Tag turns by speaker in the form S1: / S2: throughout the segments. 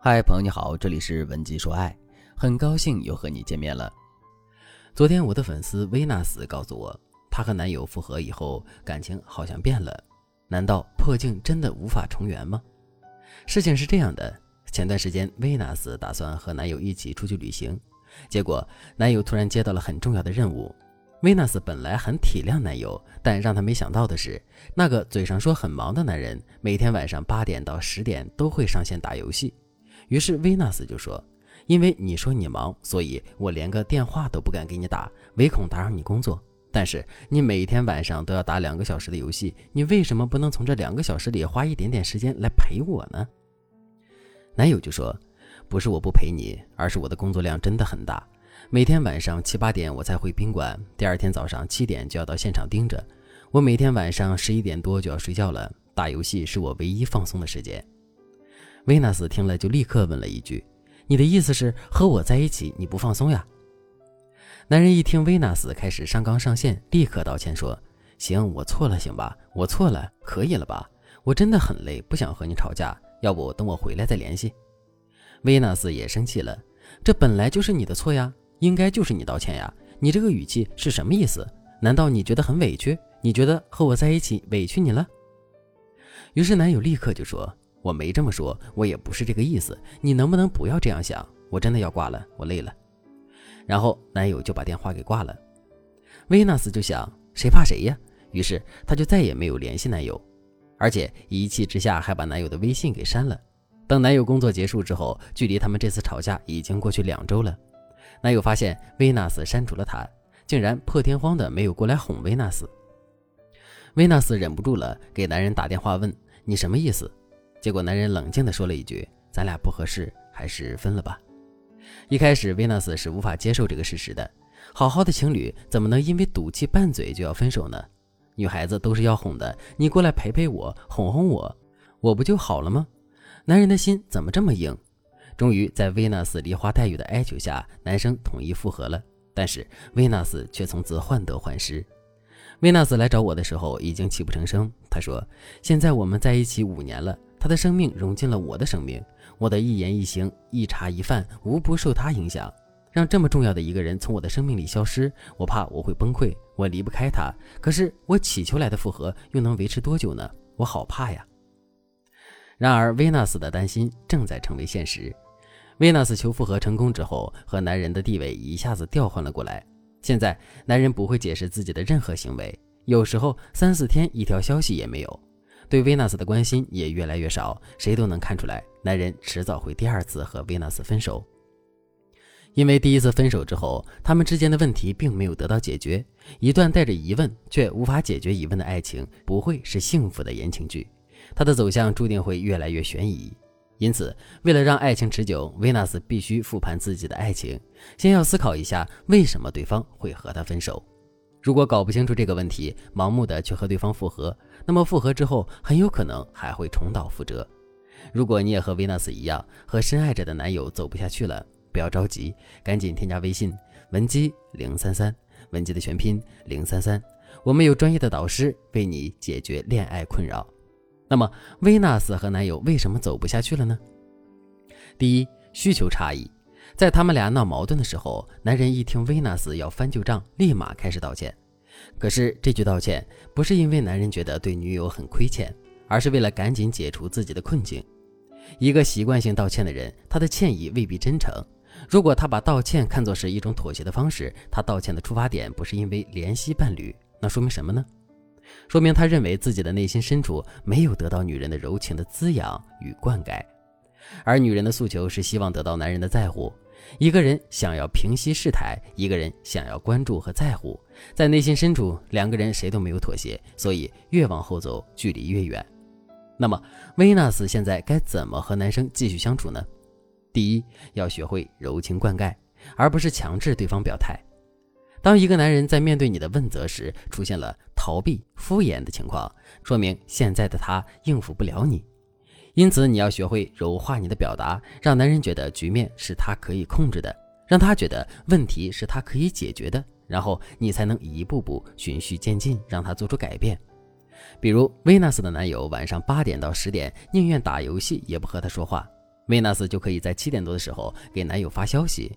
S1: 嗨，朋友你好，这里是文姬说爱，很高兴又和你见面了。昨天我的粉丝维纳斯告诉我，她和男友复合以后，感情好像变了。难道破镜真的无法重圆吗？事情是这样的，前段时间维纳斯打算和男友一起出去旅行，结果男友突然接到了很重要的任务。维纳斯本来很体谅男友，但让她没想到的是，那个嘴上说很忙的男人，每天晚上八点到十点都会上线打游戏。于是维纳斯就说：“因为你说你忙，所以我连个电话都不敢给你打，唯恐打扰你工作。但是你每天晚上都要打两个小时的游戏，你为什么不能从这两个小时里花一点点时间来陪我呢？”男友就说：“不是我不陪你，而是我的工作量真的很大。”每天晚上七八点我才回宾馆，第二天早上七点就要到现场盯着。我每天晚上十一点多就要睡觉了，打游戏是我唯一放松的时间。维纳斯听了就立刻问了一句：“你的意思是和我在一起你不放松呀？”男人一听维纳斯开始上纲上线，立刻道歉说：“行，我错了，行吧，我错了，可以了吧？我真的很累，不想和你吵架，要不等我回来再联系。”维纳斯也生气了：“这本来就是你的错呀！”应该就是你道歉呀！你这个语气是什么意思？难道你觉得很委屈？你觉得和我在一起委屈你了？于是男友立刻就说：“我没这么说，我也不是这个意思。你能不能不要这样想？我真的要挂了，我累了。”然后男友就把电话给挂了。维纳斯就想：谁怕谁呀？于是他就再也没有联系男友，而且一气之下还把男友的微信给删了。等男友工作结束之后，距离他们这次吵架已经过去两周了。男友发现维纳斯删除了他，竟然破天荒的没有过来哄维纳斯。维纳斯忍不住了，给男人打电话问：“你什么意思？”结果男人冷静的说了一句：“咱俩不合适，还是分了吧。”一开始维纳斯是无法接受这个事实的，好好的情侣怎么能因为赌气拌嘴就要分手呢？女孩子都是要哄的，你过来陪陪我，哄哄我，我不就好了吗？男人的心怎么这么硬？终于在维纳斯梨花带雨的哀求下，男生同意复合了。但是维纳斯却从此患得患失。维纳斯来找我的时候已经泣不成声。他说：“现在我们在一起五年了，他的生命融进了我的生命，我的一言一行、一茶一饭，无不受他影响。让这么重要的一个人从我的生命里消失，我怕我会崩溃，我离不开他。可是我祈求来的复合又能维持多久呢？我好怕呀！”然而维纳斯的担心正在成为现实。维纳斯求复合成功之后，和男人的地位一下子调换了过来。现在，男人不会解释自己的任何行为，有时候三四天一条消息也没有，对维纳斯的关心也越来越少。谁都能看出来，男人迟早会第二次和维纳斯分手。因为第一次分手之后，他们之间的问题并没有得到解决。一段带着疑问却无法解决疑问的爱情，不会是幸福的言情剧，它的走向注定会越来越悬疑。因此，为了让爱情持久，维纳斯必须复盘自己的爱情，先要思考一下为什么对方会和他分手。如果搞不清楚这个问题，盲目的去和对方复合，那么复合之后很有可能还会重蹈覆辙。如果你也和维纳斯一样，和深爱着的男友走不下去了，不要着急，赶紧添加微信文姬零三三，文姬的全拼零三三，我们有专业的导师为你解决恋爱困扰。那么，维纳斯和男友为什么走不下去了呢？第一，需求差异。在他们俩闹矛盾的时候，男人一听维纳斯要翻旧账，立马开始道歉。可是这句道歉不是因为男人觉得对女友很亏欠，而是为了赶紧解除自己的困境。一个习惯性道歉的人，他的歉意未必真诚。如果他把道歉看作是一种妥协的方式，他道歉的出发点不是因为怜惜伴侣，那说明什么呢？说明他认为自己的内心深处没有得到女人的柔情的滋养与灌溉，而女人的诉求是希望得到男人的在乎。一个人想要平息事态，一个人想要关注和在乎，在内心深处，两个人谁都没有妥协，所以越往后走，距离越远。那么，维纳斯现在该怎么和男生继续相处呢？第一，要学会柔情灌溉，而不是强制对方表态。当一个男人在面对你的问责时出现了逃避、敷衍的情况，说明现在的他应付不了你。因此，你要学会柔化你的表达，让男人觉得局面是他可以控制的，让他觉得问题是他可以解决的，然后你才能一步步循序渐进，让他做出改变。比如，维纳斯的男友晚上八点到十点宁愿打游戏也不和他说话，维纳斯就可以在七点多的时候给男友发消息：“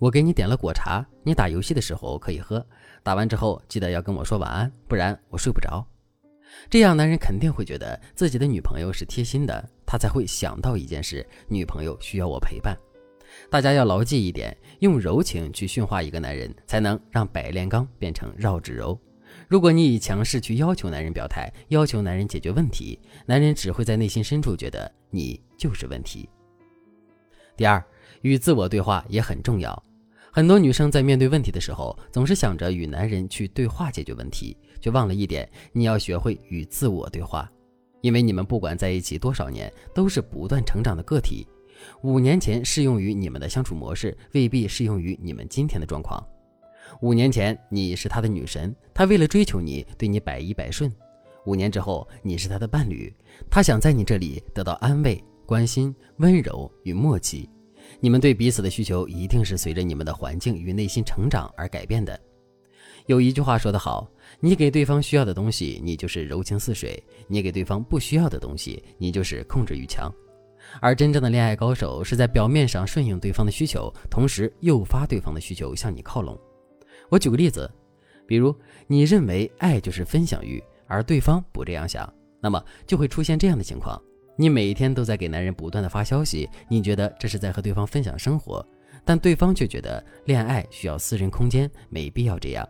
S1: 我给你点了果茶，你打游戏的时候可以喝。打完之后记得要跟我说晚安，不然我睡不着。”这样男人肯定会觉得自己的女朋友是贴心的，他才会想到一件事：女朋友需要我陪伴。大家要牢记一点：用柔情去驯化一个男人，才能让百炼钢变成绕指柔。如果你以强势去要求男人表态，要求男人解决问题，男人只会在内心深处觉得你就是问题。第二，与自我对话也很重要。很多女生在面对问题的时候，总是想着与男人去对话解决问题，却忘了一点：你要学会与自我对话。因为你们不管在一起多少年，都是不断成长的个体。五年前适用于你们的相处模式，未必适用于你们今天的状况。五年前你是他的女神，他为了追求你，对你百依百顺。五年之后你是他的伴侣，他想在你这里得到安慰、关心、温柔与默契。你们对彼此的需求一定是随着你们的环境与内心成长而改变的。有一句话说得好：你给对方需要的东西，你就是柔情似水；你给对方不需要的东西，你就是控制欲强。而真正的恋爱高手是在表面上顺应对方的需求，同时诱发对方的需求向你靠拢。我举个例子，比如你认为爱就是分享欲，而对方不这样想，那么就会出现这样的情况：你每天都在给男人不断的发消息，你觉得这是在和对方分享生活，但对方却觉得恋爱需要私人空间，没必要这样。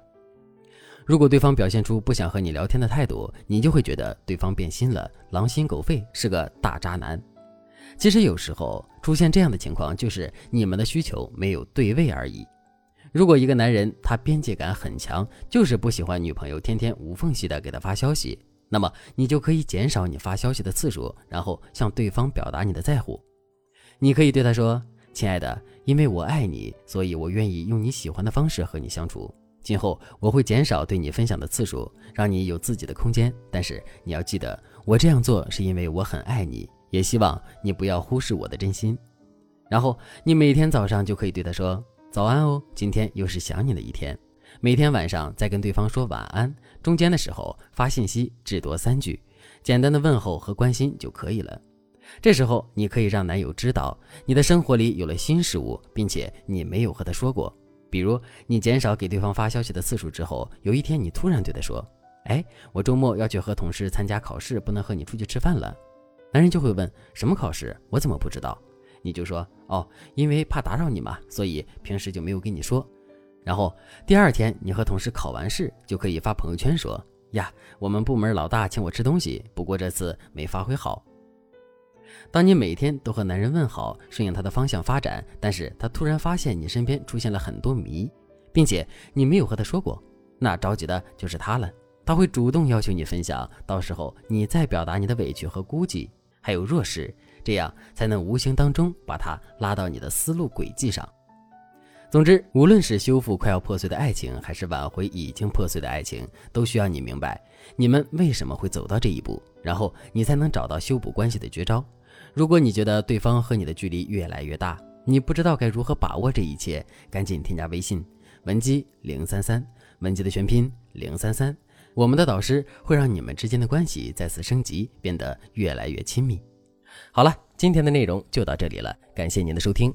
S1: 如果对方表现出不想和你聊天的态度，你就会觉得对方变心了，狼心狗肺，是个大渣男。其实有时候出现这样的情况，就是你们的需求没有对位而已。如果一个男人他边界感很强，就是不喜欢女朋友天天无缝隙的给他发消息，那么你就可以减少你发消息的次数，然后向对方表达你的在乎。你可以对他说：“亲爱的，因为我爱你，所以我愿意用你喜欢的方式和你相处。今后我会减少对你分享的次数，让你有自己的空间。但是你要记得，我这样做是因为我很爱你，也希望你不要忽视我的真心。”然后你每天早上就可以对他说。早安哦，今天又是想你的一天。每天晚上再跟对方说晚安，中间的时候发信息只多三句，简单的问候和关心就可以了。这时候你可以让男友知道你的生活里有了新事物，并且你没有和他说过。比如你减少给对方发消息的次数之后，有一天你突然对他说：“哎，我周末要去和同事参加考试，不能和你出去吃饭了。”男人就会问：“什么考试？我怎么不知道？”你就说哦，因为怕打扰你嘛，所以平时就没有跟你说。然后第二天你和同事考完试，就可以发朋友圈说呀，我们部门老大请我吃东西，不过这次没发挥好。当你每天都和男人问好，顺应他的方向发展，但是他突然发现你身边出现了很多谜，并且你没有和他说过，那着急的就是他了。他会主动要求你分享，到时候你再表达你的委屈和孤寂，还有弱势。这样才能无形当中把他拉到你的思路轨迹上。总之，无论是修复快要破碎的爱情，还是挽回已经破碎的爱情，都需要你明白你们为什么会走到这一步，然后你才能找到修补关系的绝招。如果你觉得对方和你的距离越来越大，你不知道该如何把握这一切，赶紧添加微信文姬零三三，文姬的全拼零三三，我们的导师会让你们之间的关系再次升级，变得越来越亲密。好了，今天的内容就到这里了，感谢您的收听。